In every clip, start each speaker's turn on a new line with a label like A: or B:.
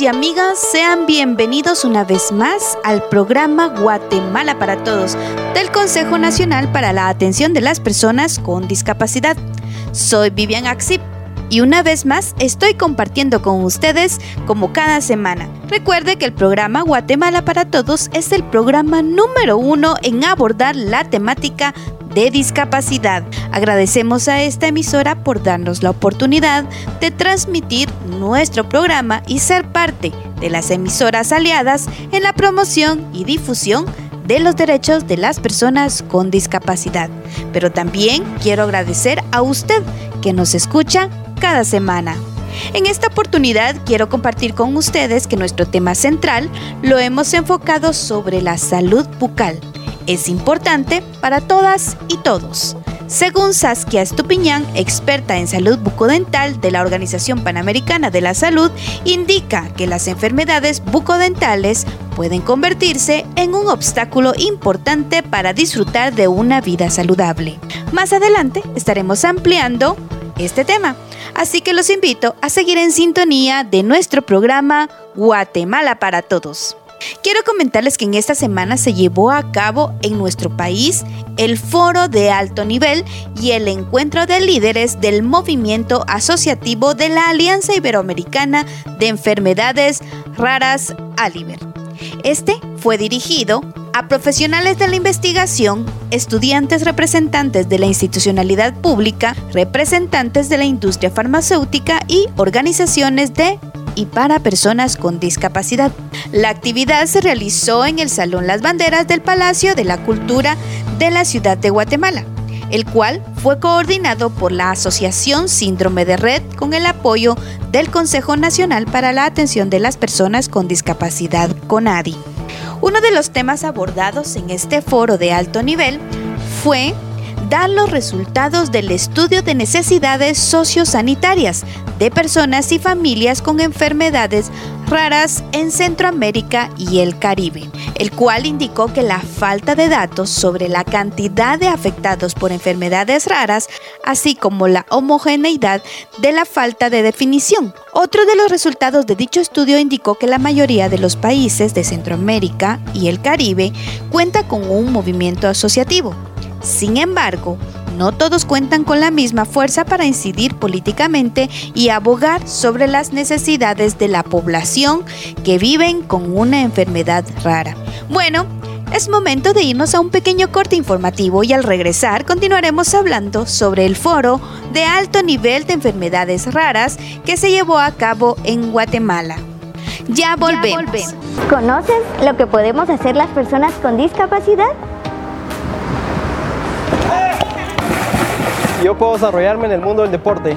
A: Y amigas, sean bienvenidos una vez más al programa Guatemala para Todos del Consejo Nacional para la Atención de las Personas con Discapacidad. Soy Vivian Axip y una vez más estoy compartiendo con ustedes como cada semana. Recuerde que el programa Guatemala para Todos es el programa número uno en abordar la temática de discapacidad. Agradecemos a esta emisora por darnos la oportunidad de transmitir nuestro programa y ser parte de las emisoras aliadas en la promoción y difusión de los derechos de las personas con discapacidad. Pero también quiero agradecer a usted que nos escucha cada semana. En esta oportunidad quiero compartir con ustedes que nuestro tema central lo hemos enfocado sobre la salud bucal es importante para todas y todos. Según Saskia Estupiñán, experta en salud bucodental de la Organización Panamericana de la Salud, indica que las enfermedades bucodentales pueden convertirse en un obstáculo importante para disfrutar de una vida saludable. Más adelante estaremos ampliando este tema, así que los invito a seguir en sintonía de nuestro programa Guatemala para Todos. Quiero comentarles que en esta semana se llevó a cabo en nuestro país el foro de alto nivel y el encuentro de líderes del movimiento asociativo de la Alianza Iberoamericana de Enfermedades Raras Aliber. Este fue dirigido a profesionales de la investigación, estudiantes representantes de la institucionalidad pública, representantes de la industria farmacéutica y organizaciones de y para personas con discapacidad. La actividad se realizó en el Salón Las Banderas del Palacio de la Cultura de la ciudad de Guatemala el cual fue coordinado por la Asociación Síndrome de Red con el apoyo del Consejo Nacional para la Atención de las Personas con Discapacidad CONADI. Uno de los temas abordados en este foro de alto nivel fue dar los resultados del estudio de necesidades sociosanitarias de personas y familias con enfermedades raras en Centroamérica y el Caribe, el cual indicó que la falta de datos sobre la cantidad de afectados por enfermedades raras, así como la homogeneidad de la falta de definición. Otro de los resultados de dicho estudio indicó que la mayoría de los países de Centroamérica y el Caribe cuenta con un movimiento asociativo. Sin embargo, no todos cuentan con la misma fuerza para incidir políticamente y abogar sobre las necesidades de la población que viven con una enfermedad rara. Bueno, es momento de irnos a un pequeño corte informativo y al regresar continuaremos hablando sobre el foro de alto nivel de enfermedades raras que se llevó a cabo en Guatemala. Ya volvemos. Ya volvemos.
B: ¿Conoces lo que podemos hacer las personas con discapacidad?
C: Yo puedo desarrollarme en el mundo del deporte.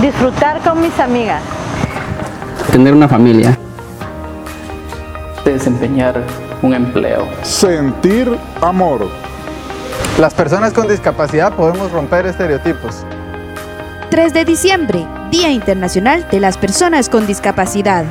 D: Disfrutar con mis amigas.
E: Tener una familia.
F: Desempeñar un empleo.
G: Sentir amor.
H: Las personas con discapacidad podemos romper estereotipos.
A: 3 de diciembre, Día Internacional de las Personas con Discapacidad.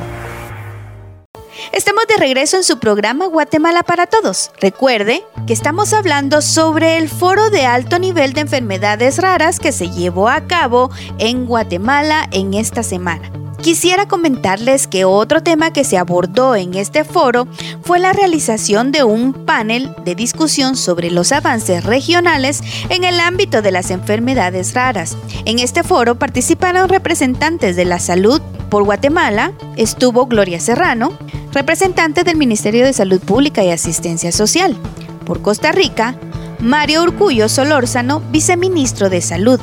A: Estamos de regreso en su programa Guatemala para Todos. Recuerde que estamos hablando sobre el foro de alto nivel de enfermedades raras que se llevó a cabo en Guatemala en esta semana. Quisiera comentarles que otro tema que se abordó en este foro fue la realización de un panel de discusión sobre los avances regionales en el ámbito de las enfermedades raras. En este foro participaron representantes de la salud por Guatemala, estuvo Gloria Serrano, representante del Ministerio de Salud Pública y Asistencia Social. Por Costa Rica, Mario Urcullo Solórzano, viceministro de Salud.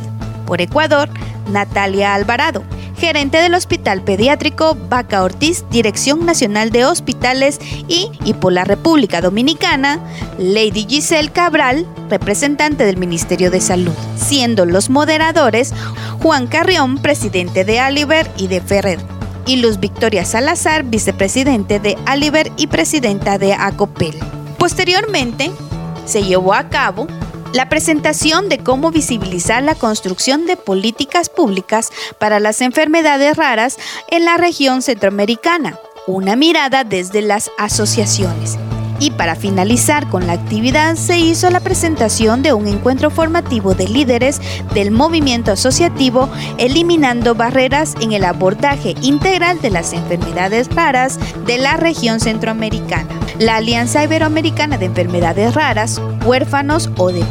A: Por Ecuador, Natalia Alvarado, gerente del Hospital Pediátrico Vaca Ortiz, Dirección Nacional de Hospitales y, y por la República Dominicana, Lady Giselle Cabral, representante del Ministerio de Salud, siendo los moderadores Juan Carrión, presidente de Aliver y de Ferrer y Luz Victoria Salazar, vicepresidente de Aliver y presidenta de ACOPEL. Posteriormente, se llevó a cabo la presentación de cómo visibilizar la construcción de políticas públicas para las enfermedades raras en la región centroamericana, una mirada desde las asociaciones. Y para finalizar con la actividad se hizo la presentación de un encuentro formativo de líderes del movimiento asociativo eliminando barreras en el abordaje integral de las enfermedades raras de la región centroamericana. La Alianza Iberoamericana de Enfermedades Raras, huérfanos o de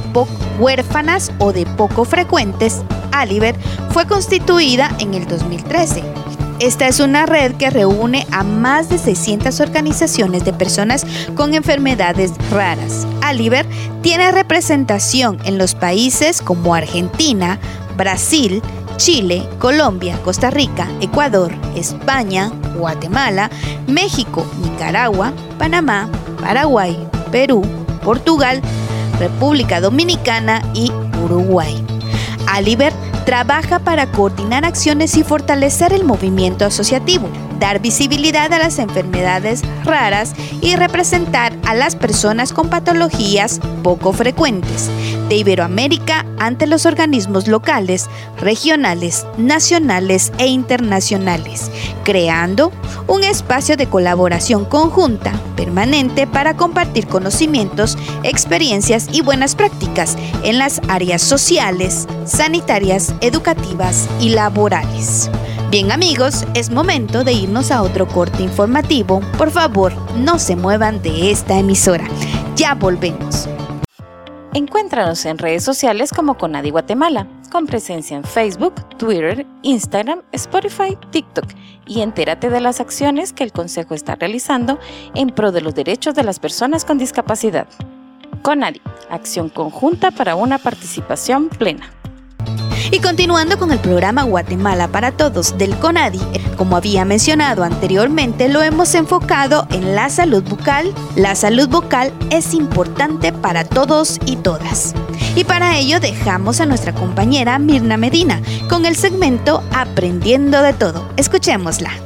A: huérfanas o de poco frecuentes, ALIBER, fue constituida en el 2013 esta es una red que reúne a más de 600 organizaciones de personas con enfermedades raras. Aliber tiene representación en los países como Argentina, Brasil, Chile, Colombia, Costa Rica, Ecuador, España, Guatemala, México, Nicaragua, Panamá, Paraguay, Perú, Portugal, República Dominicana y Uruguay. Aliber trabaja para coordinar acciones y fortalecer el movimiento asociativo, dar visibilidad a las enfermedades raras y representar a las personas con patologías poco frecuentes de Iberoamérica ante los organismos locales, regionales, nacionales e internacionales, creando un espacio de colaboración conjunta permanente para compartir conocimientos, experiencias y buenas prácticas en las áreas sociales, sanitarias, educativas y laborales. Bien amigos, es momento de irnos a otro corte informativo. Por favor, no se muevan de esta emisora. Ya volvemos.
I: Encuéntranos en redes sociales como Conadi Guatemala, con presencia en Facebook, Twitter, Instagram, Spotify, TikTok y entérate de las acciones que el Consejo está realizando en pro de los derechos de las personas con discapacidad. Conadi, acción conjunta para una participación plena.
A: Y continuando con el programa Guatemala para Todos del CONADI, como había mencionado anteriormente, lo hemos enfocado en la salud bucal. La salud bucal es importante para todos y todas. Y para ello dejamos a nuestra compañera Mirna Medina con el segmento Aprendiendo de Todo. Escuchémosla.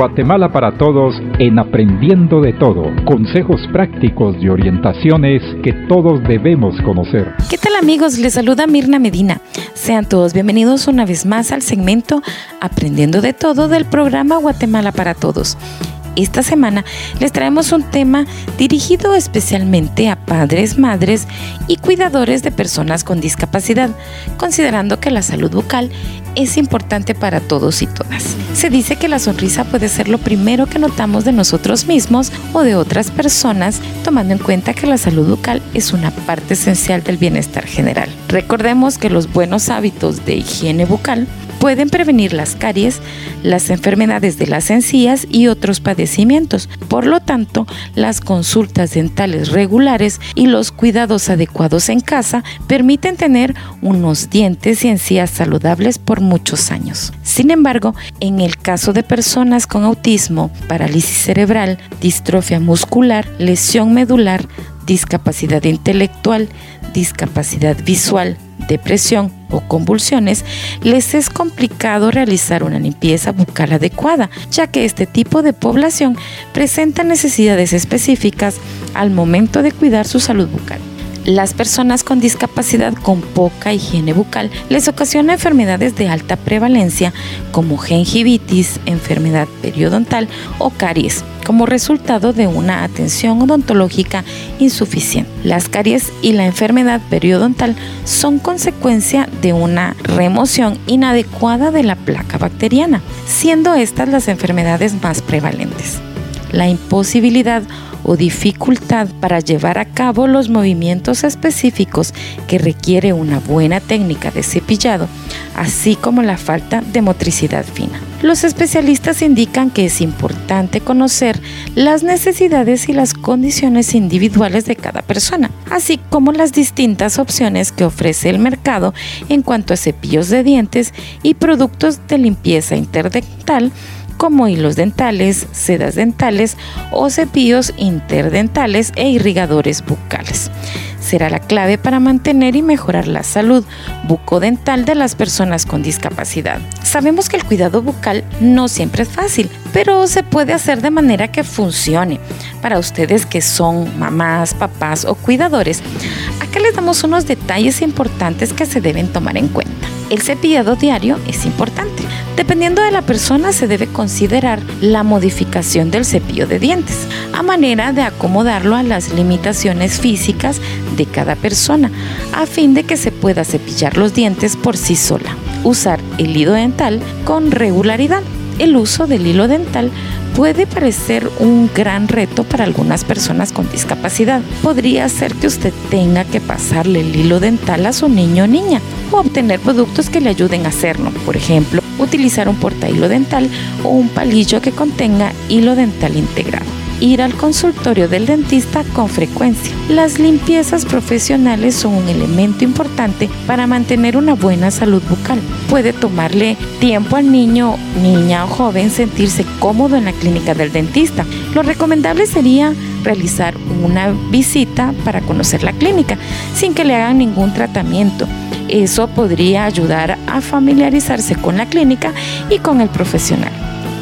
J: Guatemala para Todos en Aprendiendo de Todo. Consejos prácticos y orientaciones que todos debemos conocer.
I: ¿Qué tal amigos? Les saluda Mirna Medina. Sean todos bienvenidos una vez más al segmento Aprendiendo de Todo del programa Guatemala para Todos. Esta semana les traemos un tema dirigido especialmente a padres, madres y cuidadores de personas con discapacidad, considerando que la salud bucal es importante para todos y todas. Se dice que la sonrisa puede ser lo primero que notamos de nosotros mismos o de otras personas, tomando en cuenta que la salud bucal es una parte esencial del bienestar general. Recordemos que los buenos hábitos de higiene bucal pueden prevenir las caries, las enfermedades de las encías y otros padecimientos. Por lo tanto, las consultas dentales regulares y los cuidados adecuados en casa permiten tener unos dientes y encías saludables por muchos años. Sin embargo, en el caso de personas con autismo, parálisis cerebral, distrofia muscular, lesión medular, discapacidad intelectual, discapacidad visual, depresión o convulsiones, les es complicado realizar una limpieza bucal adecuada, ya que este tipo de población presenta necesidades específicas al momento de cuidar su salud bucal. Las personas con discapacidad con poca higiene bucal les ocasiona enfermedades de alta prevalencia como gingivitis, enfermedad periodontal o caries como resultado de una atención odontológica insuficiente. Las caries y la enfermedad periodontal son consecuencia de una remoción inadecuada de la placa bacteriana, siendo estas las enfermedades más prevalentes. La imposibilidad o dificultad para llevar a cabo los movimientos específicos que requiere una buena técnica de cepillado, así como la falta de motricidad fina. Los especialistas indican que es importante conocer las necesidades y las condiciones individuales de cada persona, así como las distintas opciones que ofrece el mercado en cuanto a cepillos de dientes y productos de limpieza interdental como hilos dentales, sedas dentales o cepillos interdentales e irrigadores bucales. Será la clave para mantener y mejorar la salud bucodental de las personas con discapacidad. Sabemos que el cuidado bucal no siempre es fácil, pero se puede hacer de manera que funcione. Para ustedes que son mamás, papás o cuidadores, acá les damos unos detalles importantes que se deben tomar en cuenta. El cepillado diario es importante. Dependiendo de la persona se debe considerar la modificación del cepillo de dientes, a manera de acomodarlo a las limitaciones físicas de cada persona, a fin de que se pueda cepillar los dientes por sí sola. Usar el hilo dental con regularidad. El uso del hilo dental puede parecer un gran reto para algunas personas con discapacidad. Podría ser que usted tenga que pasarle el hilo dental a su niño o niña o obtener productos que le ayuden a hacerlo. Por ejemplo, utilizar un porta hilo dental o un palillo que contenga hilo dental integrado ir al consultorio del dentista con frecuencia. Las limpiezas profesionales son un elemento importante para mantener una buena salud bucal. Puede tomarle tiempo al niño, niña o joven sentirse cómodo en la clínica del dentista. Lo recomendable sería realizar una visita para conocer la clínica sin que le hagan ningún tratamiento. Eso podría ayudar a familiarizarse con la clínica y con el profesional.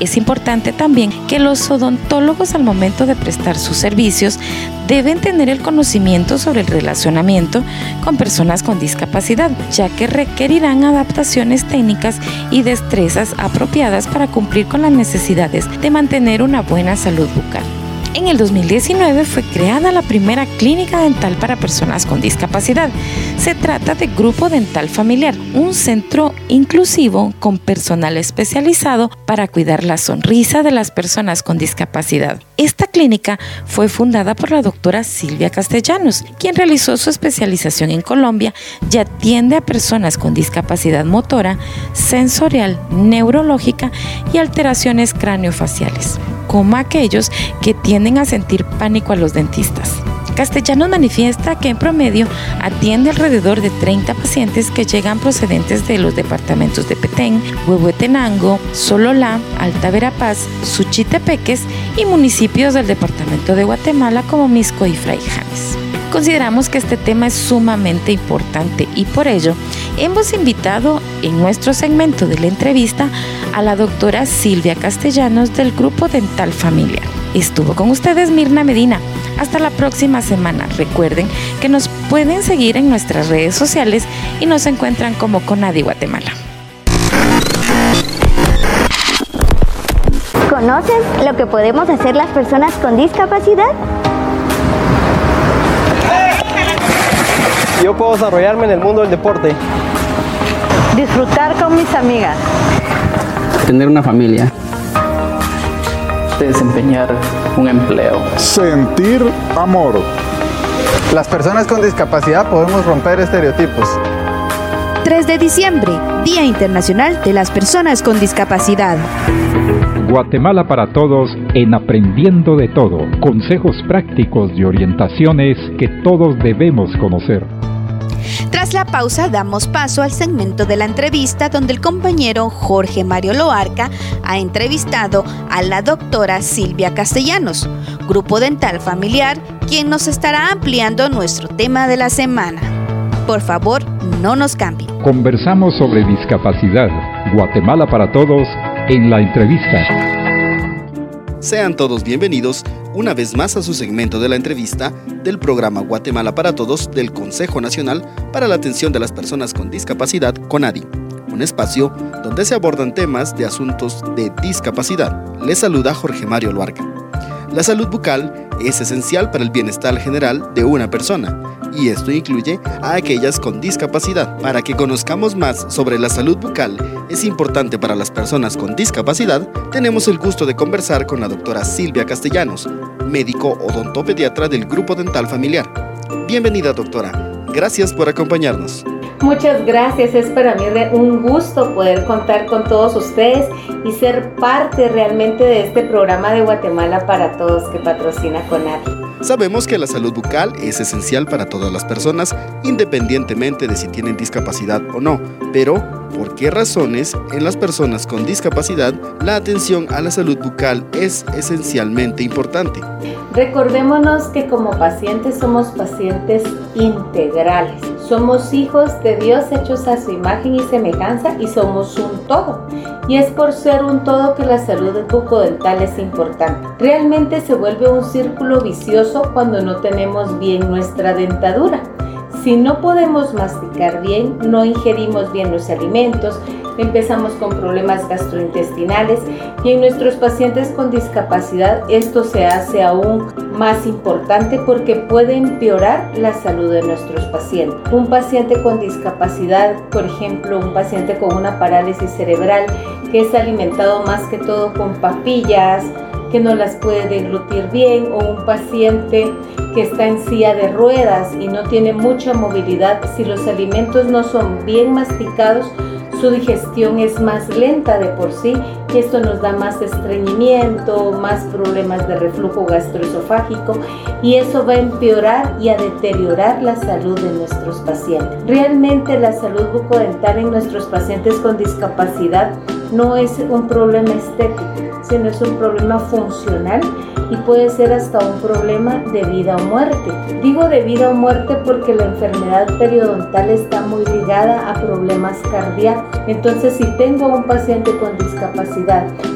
I: Es importante también que los odontólogos al momento de prestar sus servicios deben tener el conocimiento sobre el relacionamiento con personas con discapacidad, ya que requerirán adaptaciones técnicas y destrezas apropiadas para cumplir con las necesidades de mantener una buena salud bucal. En el 2019 fue creada la primera clínica dental para personas con discapacidad. Se trata de Grupo Dental Familiar, un centro inclusivo con personal especializado para cuidar la sonrisa de las personas con discapacidad. Esta clínica fue fundada por la doctora Silvia Castellanos, quien realizó su especialización en Colombia y atiende a personas con discapacidad motora, sensorial, neurológica y alteraciones craneofaciales como aquellos que tienden a sentir pánico a los dentistas. Castellanos manifiesta que en promedio atiende alrededor de 30 pacientes que llegan procedentes de los departamentos de Petén, Huehuetenango, Sololá, Alta Verapaz, Suchitepeques y municipios del departamento de Guatemala como Misco y Fraijanes. Consideramos que este tema es sumamente importante y por ello hemos invitado en nuestro segmento de la entrevista a la doctora Silvia Castellanos del Grupo Dental Familiar. Estuvo con ustedes Mirna Medina. Hasta la próxima semana. Recuerden que nos pueden seguir en nuestras redes sociales y nos encuentran como Conadi Guatemala.
B: ¿Conoces lo que podemos hacer las personas con discapacidad?
C: Yo puedo desarrollarme en el mundo del deporte.
D: Disfrutar con mis amigas.
E: Tener una familia.
F: Desempeñar un empleo.
G: Sentir amor.
H: Las personas con discapacidad podemos romper estereotipos.
A: 3 de diciembre, Día Internacional de las Personas con Discapacidad.
J: Guatemala para todos en Aprendiendo de Todo. Consejos prácticos y orientaciones que todos debemos conocer.
A: Tras la pausa damos paso al segmento de la entrevista donde el compañero Jorge Mario Loarca ha entrevistado a la doctora Silvia Castellanos, Grupo Dental Familiar, quien nos estará ampliando nuestro tema de la semana. Por favor, no nos cambien.
J: Conversamos sobre discapacidad. Guatemala para todos en la entrevista.
K: Sean todos bienvenidos una vez más a su segmento de la entrevista del programa Guatemala para Todos del Consejo Nacional para la Atención de las Personas con Discapacidad, CONADI, un espacio donde se abordan temas de asuntos de discapacidad. Les saluda Jorge Mario Luarca. La salud bucal es esencial para el bienestar general de una persona y esto incluye a aquellas con discapacidad. Para que conozcamos más sobre la salud bucal es importante para las personas con discapacidad, tenemos el gusto de conversar con la doctora Silvia Castellanos, médico odontopediatra del Grupo Dental Familiar. Bienvenida doctora, gracias por acompañarnos.
D: Muchas gracias, es para mí un gusto poder contar con todos ustedes y ser parte realmente de este programa de Guatemala para Todos que patrocina CONADI.
K: Sabemos que la salud bucal es esencial para todas las personas, independientemente de si tienen discapacidad o no, pero ¿por qué razones en las personas con discapacidad la atención a la salud bucal es esencialmente importante?
D: Recordémonos que como pacientes somos pacientes integrales. Somos hijos de Dios hechos a su imagen y semejanza y somos un todo. Y es por ser un todo que la salud bucodental es importante. Realmente se vuelve un círculo vicioso cuando no tenemos bien nuestra dentadura. Si no podemos masticar bien, no ingerimos bien los alimentos, empezamos con problemas gastrointestinales y en nuestros pacientes con discapacidad esto se hace aún más importante porque puede empeorar la salud de nuestros pacientes. Un paciente con discapacidad, por ejemplo, un paciente con una parálisis cerebral que es alimentado más que todo con papillas, que no las puede deglutir bien o un paciente que está en silla de ruedas y no tiene mucha movilidad, si los alimentos no son bien masticados, su digestión es más lenta de por sí y esto nos da más estreñimiento, más problemas de reflujo gastroesofágico y eso va a empeorar y a deteriorar la salud de nuestros pacientes. Realmente la salud bucodental en nuestros pacientes con discapacidad no es un problema estético, sino es un problema funcional y puede ser hasta un problema de vida o muerte. Digo de vida o muerte porque la enfermedad periodontal está muy ligada a problemas cardíacos. Entonces, si tengo un paciente con discapacidad,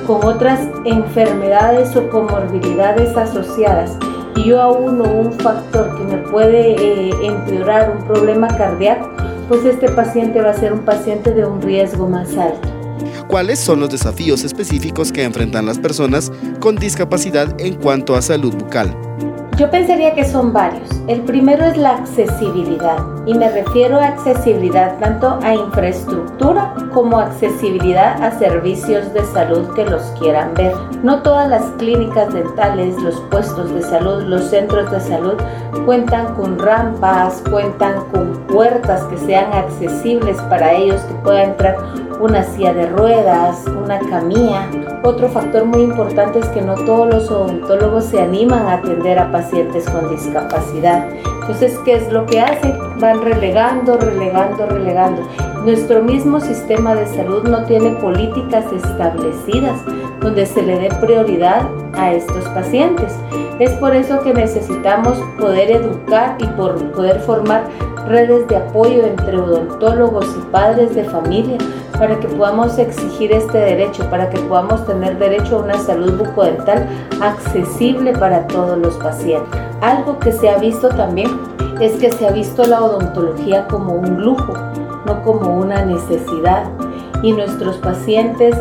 D: con otras enfermedades o comorbilidades asociadas, y yo auno un factor que me puede eh, empeorar un problema cardíaco, pues este paciente va a ser un paciente de un riesgo más alto
K: cuáles son los desafíos específicos que enfrentan las personas con discapacidad en cuanto a salud bucal.
D: Yo pensaría que son varios. El primero es la accesibilidad y me refiero a accesibilidad tanto a infraestructura como accesibilidad a servicios de salud que los quieran ver. No todas las clínicas dentales, los puestos de salud, los centros de salud cuentan con rampas, cuentan con puertas que sean accesibles para ellos, que pueda entrar una silla de ruedas, una camilla. Otro factor muy importante es que no todos los odontólogos se animan a atender a pacientes con discapacidad. Entonces, ¿qué es lo que hacen? Van relegando, relegando, relegando. Nuestro mismo sistema de salud no tiene políticas establecidas donde se le dé prioridad a estos pacientes. Es por eso que necesitamos poder educar y por poder formar redes de apoyo entre odontólogos y padres de familia para que podamos exigir este derecho, para que podamos tener derecho a una salud bucodental accesible para todos los pacientes. Algo que se ha visto también es que se ha visto la odontología como un lujo, no como una necesidad. Y nuestros pacientes,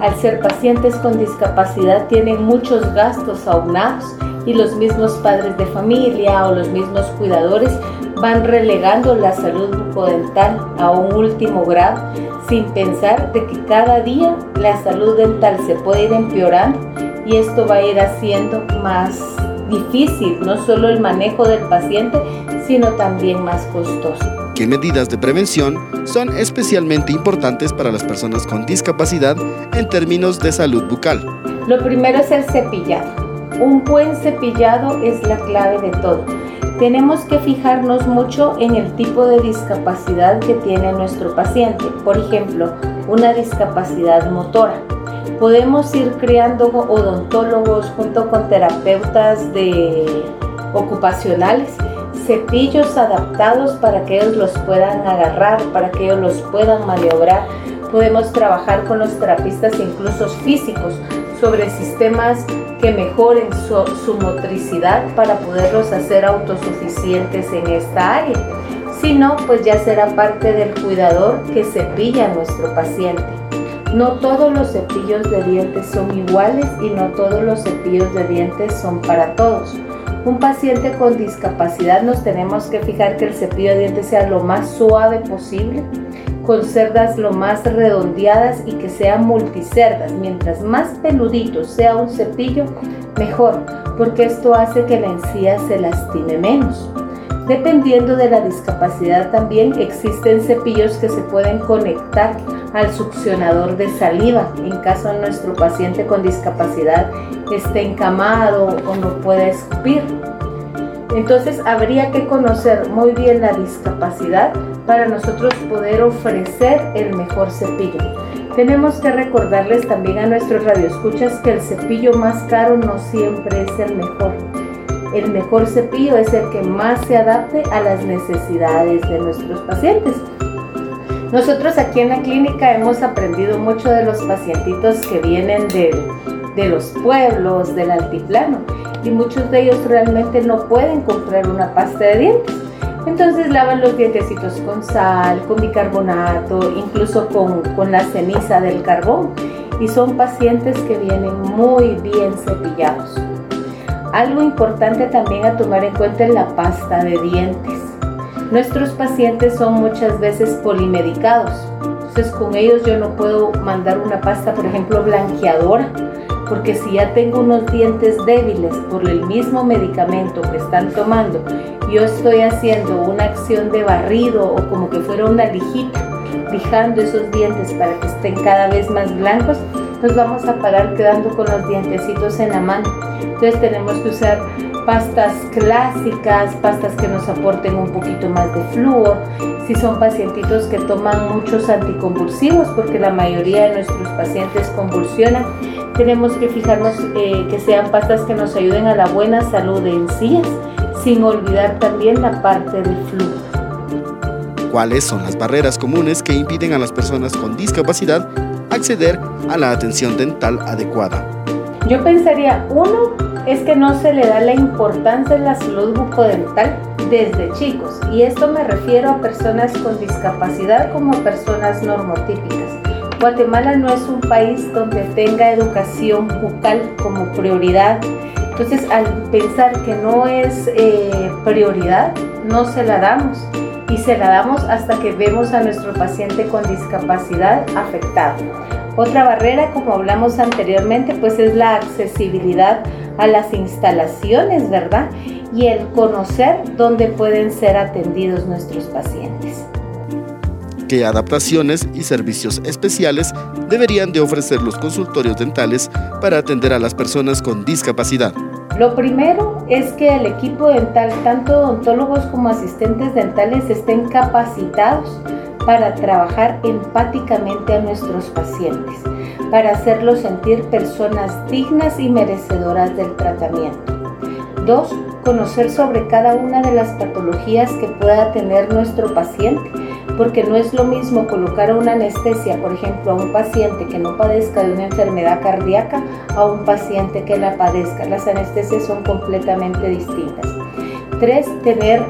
D: al ser pacientes con discapacidad, tienen muchos gastos aunados y los mismos padres de familia o los mismos cuidadores van relegando la salud bucodental a un último grado sin pensar de que cada día la salud dental se puede ir empeorando y esto va a ir haciendo más difícil no solo el manejo del paciente, sino también más costoso.
K: ¿Qué medidas de prevención son especialmente importantes para las personas con discapacidad en términos de salud bucal?
D: Lo primero es el cepillado. Un buen cepillado es la clave de todo tenemos que fijarnos mucho en el tipo de discapacidad que tiene nuestro paciente. Por ejemplo, una discapacidad motora. Podemos ir creando odontólogos junto con terapeutas de ocupacionales cepillos adaptados para que ellos los puedan agarrar, para que ellos los puedan maniobrar. Podemos trabajar con los terapistas incluso físicos sobre sistemas que mejoren su, motricidad para poderlos hacer autosuficientes en esta área. Si no, pues ya será parte del cuidador que cepilla a nuestro paciente. No todos los cepillos de dientes son iguales y no todos los cepillos de dientes son para todos. Un paciente con discapacidad nos tenemos que fijar que el cepillo de dientes sea lo más suave posible, con cerdas lo más redondeadas y que sean multicerdas. Mientras más peludito sea un cepillo, mejor, porque esto hace que la encía se lastime menos. Dependiendo de la discapacidad también existen cepillos que se pueden conectar al succionador de saliva en caso nuestro paciente con discapacidad esté encamado o no pueda escupir. Entonces habría que conocer muy bien la discapacidad para nosotros poder ofrecer el mejor cepillo. Tenemos que recordarles también a nuestros radioescuchas que el cepillo más caro no siempre es el mejor. El mejor cepillo es el que más se adapte a las necesidades de nuestros pacientes. Nosotros aquí en la clínica hemos aprendido mucho de los pacientitos que vienen de, de los pueblos, del altiplano, y muchos de ellos realmente no pueden comprar una pasta de dientes Entonces lavan los dientecitos con sal, con bicarbonato, incluso con, con la ceniza del carbón. Y son pacientes que vienen muy bien cepillados. Algo importante también a tomar en cuenta es la pasta de dientes. Nuestros pacientes son muchas veces polimedicados, entonces con ellos yo no puedo mandar una pasta, por ejemplo, blanqueadora, porque si ya tengo unos dientes débiles por el mismo medicamento que están tomando, yo estoy haciendo una acción de barrido o como que fuera una lijita, lijando esos dientes para que estén cada vez más blancos, nos vamos a parar quedando con los dientecitos en la mano. Entonces tenemos que usar pastas clásicas, pastas que nos aporten un poquito más de flúor, si son pacientitos que toman muchos anticonvulsivos, porque la mayoría de nuestros pacientes convulsionan, tenemos que fijarnos eh, que sean pastas que nos ayuden a la buena salud de encías, sin olvidar también la parte del flúor.
K: ¿Cuáles son las barreras comunes que impiden a las personas con discapacidad acceder a la atención dental adecuada?
D: Yo pensaría, uno, es que no se le da la importancia en la salud bucodental desde chicos. Y esto me refiero a personas con discapacidad como personas normotípicas. Guatemala no es un país donde tenga educación bucal como prioridad. Entonces, al pensar que no es eh, prioridad, no se la damos. Y se la damos hasta que vemos a nuestro paciente con discapacidad afectado. Otra barrera, como hablamos anteriormente, pues es la accesibilidad a las instalaciones, ¿verdad? Y el conocer dónde pueden ser atendidos nuestros pacientes.
K: ¿Qué adaptaciones y servicios especiales deberían de ofrecer los consultorios dentales para atender a las personas con discapacidad?
D: Lo primero es que el equipo dental, tanto odontólogos como asistentes dentales, estén capacitados para trabajar empáticamente a nuestros pacientes, para hacerlos sentir personas dignas y merecedoras del tratamiento. Dos, conocer sobre cada una de las patologías que pueda tener nuestro paciente, porque no es lo mismo colocar una anestesia, por ejemplo, a un paciente que no padezca de una enfermedad cardíaca a un paciente que la padezca. Las anestesias son completamente distintas. Tres, tener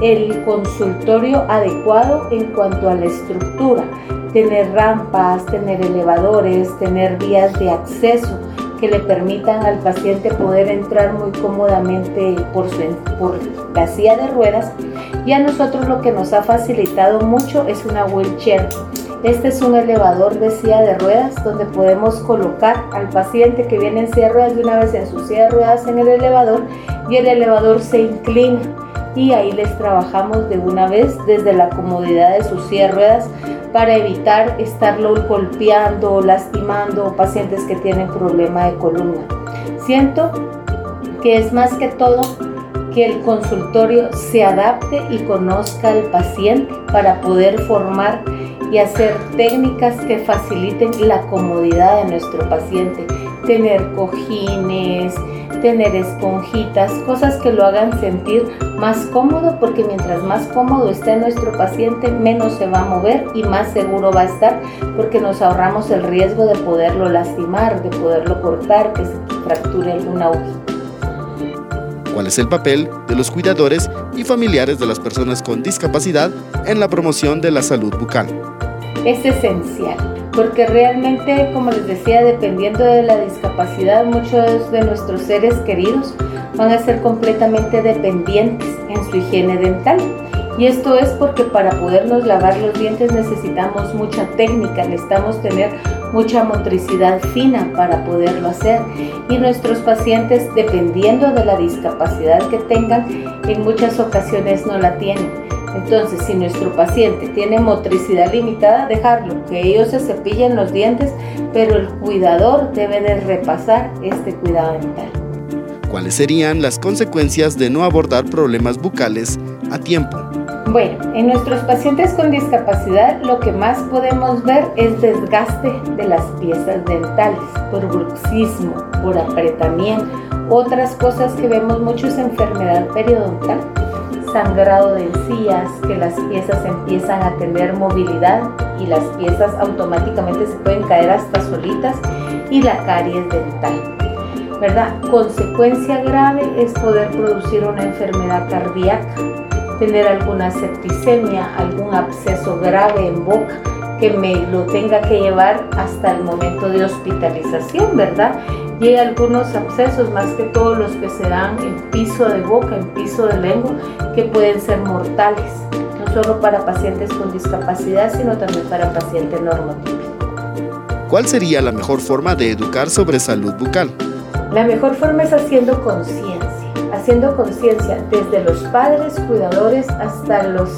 D: el consultorio adecuado en cuanto a la estructura, tener rampas, tener elevadores, tener vías de acceso que le permitan al paciente poder entrar muy cómodamente por, su, por la silla de ruedas y a nosotros lo que nos ha facilitado mucho es una wheelchair. Este es un elevador de silla de ruedas donde podemos colocar al paciente que viene en silla de ruedas de una vez en su silla de ruedas en el elevador y el elevador se inclina y ahí les trabajamos de una vez desde la comodidad de sus silla ruedas para evitar estarlo golpeando o lastimando pacientes que tienen problema de columna. Siento que es más que todo que el consultorio se adapte y conozca al paciente para poder formar y hacer técnicas que faciliten la comodidad de nuestro paciente. Tener cojines, tener esponjitas, cosas que lo hagan sentir más cómodo porque mientras más cómodo esté nuestro paciente, menos se va a mover y más seguro va a estar porque nos ahorramos el riesgo de poderlo lastimar, de poderlo cortar, que se fracture alguna hojita.
K: ¿Cuál es el papel de los cuidadores y familiares de las personas con discapacidad en la promoción de la salud bucal?
D: Es esencial porque realmente, como les decía, dependiendo de la discapacidad, muchos de nuestros seres queridos van a ser completamente dependientes en su higiene dental. Y esto es porque para podernos lavar los dientes necesitamos mucha técnica, necesitamos tener mucha motricidad fina para poderlo hacer. Y nuestros pacientes, dependiendo de la discapacidad que tengan, en muchas ocasiones no la tienen. Entonces, si nuestro paciente tiene motricidad limitada, dejarlo, que ellos se cepillen los dientes, pero el cuidador debe de repasar este cuidado dental.
K: ¿Cuáles serían las consecuencias de no abordar problemas bucales a tiempo?
D: Bueno, en nuestros pacientes con discapacidad lo que más podemos ver es desgaste de las piezas dentales por bruxismo, por apretamiento. Otras cosas que vemos mucho es enfermedad periodontal sangrado de encías, que las piezas empiezan a tener movilidad y las piezas automáticamente se pueden caer hasta solitas y la caries dental. ¿Verdad? Consecuencia grave es poder producir una enfermedad cardíaca tener alguna septicemia, algún absceso grave en boca que me lo tenga que llevar hasta el momento de hospitalización, ¿verdad? Y hay algunos abscesos, más que todos los que se dan en piso de boca, en piso de lengua, que pueden ser mortales, no solo para pacientes con discapacidad, sino también para pacientes normotípicos.
K: ¿Cuál sería la mejor forma de educar sobre salud bucal?
D: La mejor forma es haciendo conciencia, haciendo conciencia desde los padres, cuidadores, hasta los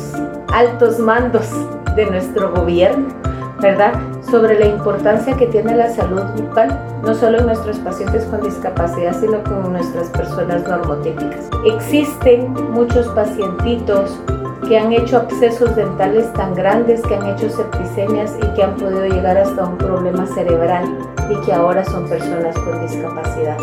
D: altos mandos de nuestro gobierno, ¿verdad? Sobre la importancia que tiene la salud bucal, no solo en nuestros pacientes con discapacidad, sino con nuestras personas normotípicas. Existen muchos pacientitos que han hecho abscesos dentales tan grandes, que han hecho septicemias y que han podido llegar hasta un problema cerebral y que ahora son personas con discapacidad.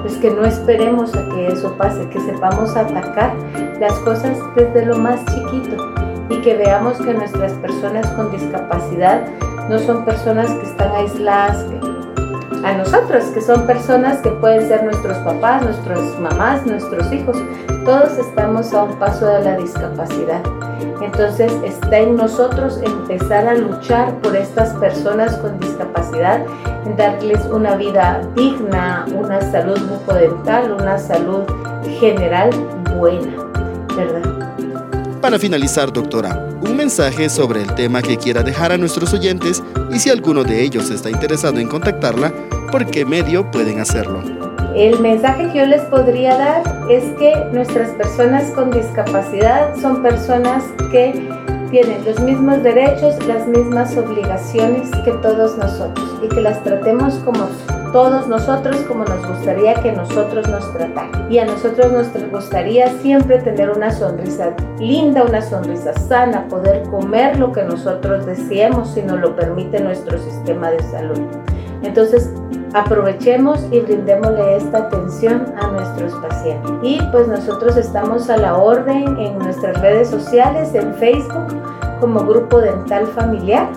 D: Pues que no esperemos a que eso pase, que sepamos atacar las cosas desde lo más chiquito y que veamos que nuestras personas con discapacidad no son personas que están aisladas a nosotros, que son personas que pueden ser nuestros papás, nuestras mamás, nuestros hijos. Todos estamos a un paso de la discapacidad. Entonces está en nosotros empezar a luchar por estas personas con discapacidad, en darles una vida digna, una salud bucodental, una salud general buena, ¿verdad?
K: Para finalizar, doctora, un mensaje sobre el tema que quiera dejar a nuestros oyentes y si alguno de ellos está interesado en contactarla, ¿por qué medio pueden hacerlo?
D: El mensaje que yo les podría dar es que nuestras personas con discapacidad son personas que tienen los mismos derechos, las mismas obligaciones que todos nosotros y que las tratemos como todos nosotros como nos gustaría que nosotros nos trataran. Y a nosotros nos gustaría siempre tener una sonrisa linda, una sonrisa sana, poder comer lo que nosotros deseemos si nos lo permite nuestro sistema de salud. Entonces, aprovechemos y brindémosle esta atención a nuestros pacientes. Y pues nosotros estamos a la orden en nuestras redes sociales, en Facebook como Grupo Dental Familiar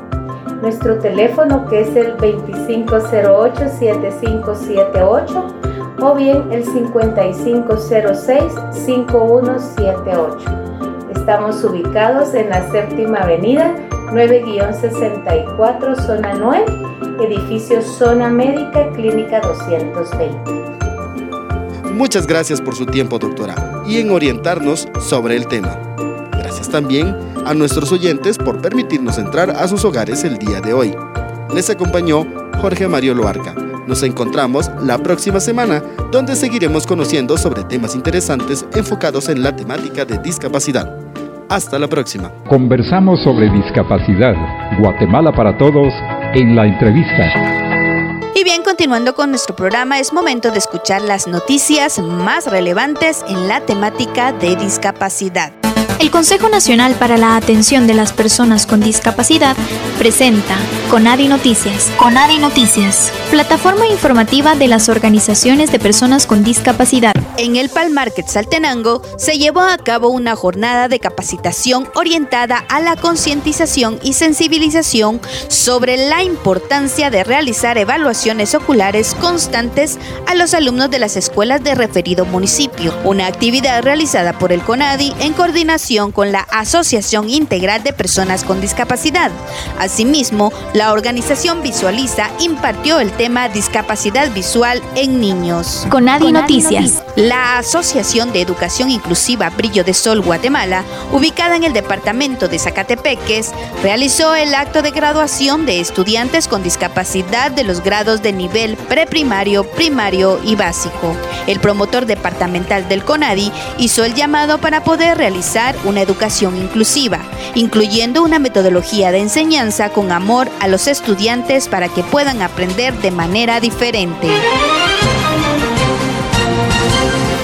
D: nuestro teléfono que es el 2508-7578 o bien el 5506-5178. Estamos ubicados en la séptima avenida 9-64 zona 9, edificio Zona Médica Clínica 220.
K: Muchas gracias por su tiempo, doctora, y en orientarnos sobre el tema. Gracias también a nuestros oyentes por permitirnos entrar a sus hogares el día de hoy. Les acompañó Jorge Mario Loarca. Nos encontramos la próxima semana donde seguiremos conociendo sobre temas interesantes enfocados en la temática de discapacidad. Hasta la próxima.
J: Conversamos sobre discapacidad. Guatemala para todos en la entrevista.
A: Y bien, continuando con nuestro programa, es momento de escuchar las noticias más relevantes en la temática de discapacidad.
L: El Consejo Nacional para la Atención de las Personas con Discapacidad presenta Conadi Noticias. Conadi Noticias, plataforma informativa de las organizaciones de personas con discapacidad.
A: En el Palmarket Saltenango se llevó a cabo una jornada de capacitación orientada a la concientización y sensibilización sobre la importancia de realizar evaluaciones oculares constantes a los alumnos de las escuelas de referido municipio, una actividad realizada por el CONADI en coordinación con la Asociación Integral de Personas con Discapacidad. Asimismo, la organización Visualiza impartió el tema Discapacidad Visual en Niños.
L: Conadi Noticias.
A: La Asociación de Educación Inclusiva Brillo de Sol Guatemala, ubicada en el departamento de Zacatepeques, realizó el acto de graduación de estudiantes con discapacidad de los grados de nivel preprimario, primario y básico. El promotor departamental del CONADI hizo el llamado para poder realizar una educación inclusiva, incluyendo una metodología de enseñanza con amor a los estudiantes para que puedan aprender de manera diferente.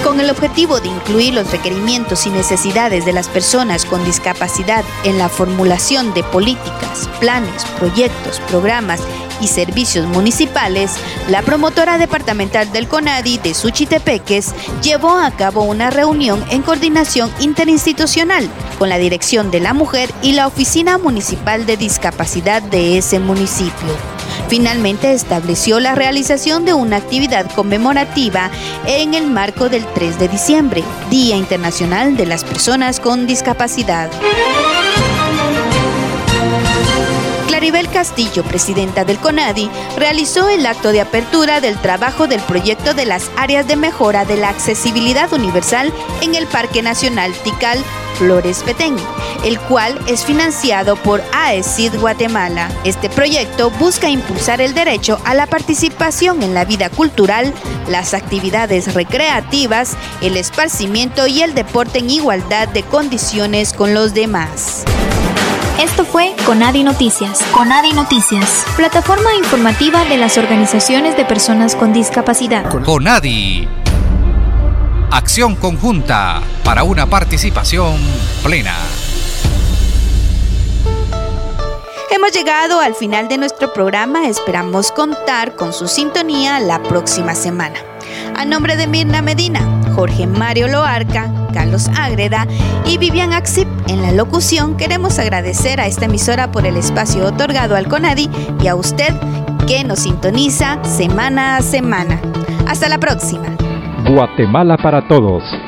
A: Con el objetivo de incluir los requerimientos y necesidades de las personas con discapacidad en la formulación de políticas, planes, proyectos, programas y Servicios Municipales, la promotora departamental del CONADI de Suchitepeques llevó a cabo una reunión en coordinación interinstitucional con la Dirección de la Mujer y la Oficina Municipal de Discapacidad de ese municipio. Finalmente estableció la realización de una actividad conmemorativa en el marco del 3 de diciembre, Día Internacional de las Personas con Discapacidad. Claribel Castillo, presidenta del CONADI, realizó el acto de apertura del trabajo del proyecto de las áreas de mejora de la accesibilidad universal en el Parque Nacional Tikal Flores Petén, el cual es financiado por AECID Guatemala. Este proyecto busca impulsar el derecho a la participación en la vida cultural, las actividades recreativas, el esparcimiento y el deporte en igualdad de condiciones con los demás.
L: Esto fue Conadi Noticias. Conadi Noticias, plataforma informativa de las organizaciones de personas con discapacidad.
M: Conadi. Acción conjunta para una participación plena.
A: Hemos llegado al final de nuestro programa. Esperamos contar con su sintonía la próxima semana. A nombre de Mirna Medina, Jorge Mario Loarca, Carlos Ágreda y Vivian Axip en la locución, queremos agradecer a esta emisora por el espacio otorgado al CONADI y a usted que nos sintoniza semana a semana. Hasta la próxima.
J: Guatemala para Todos,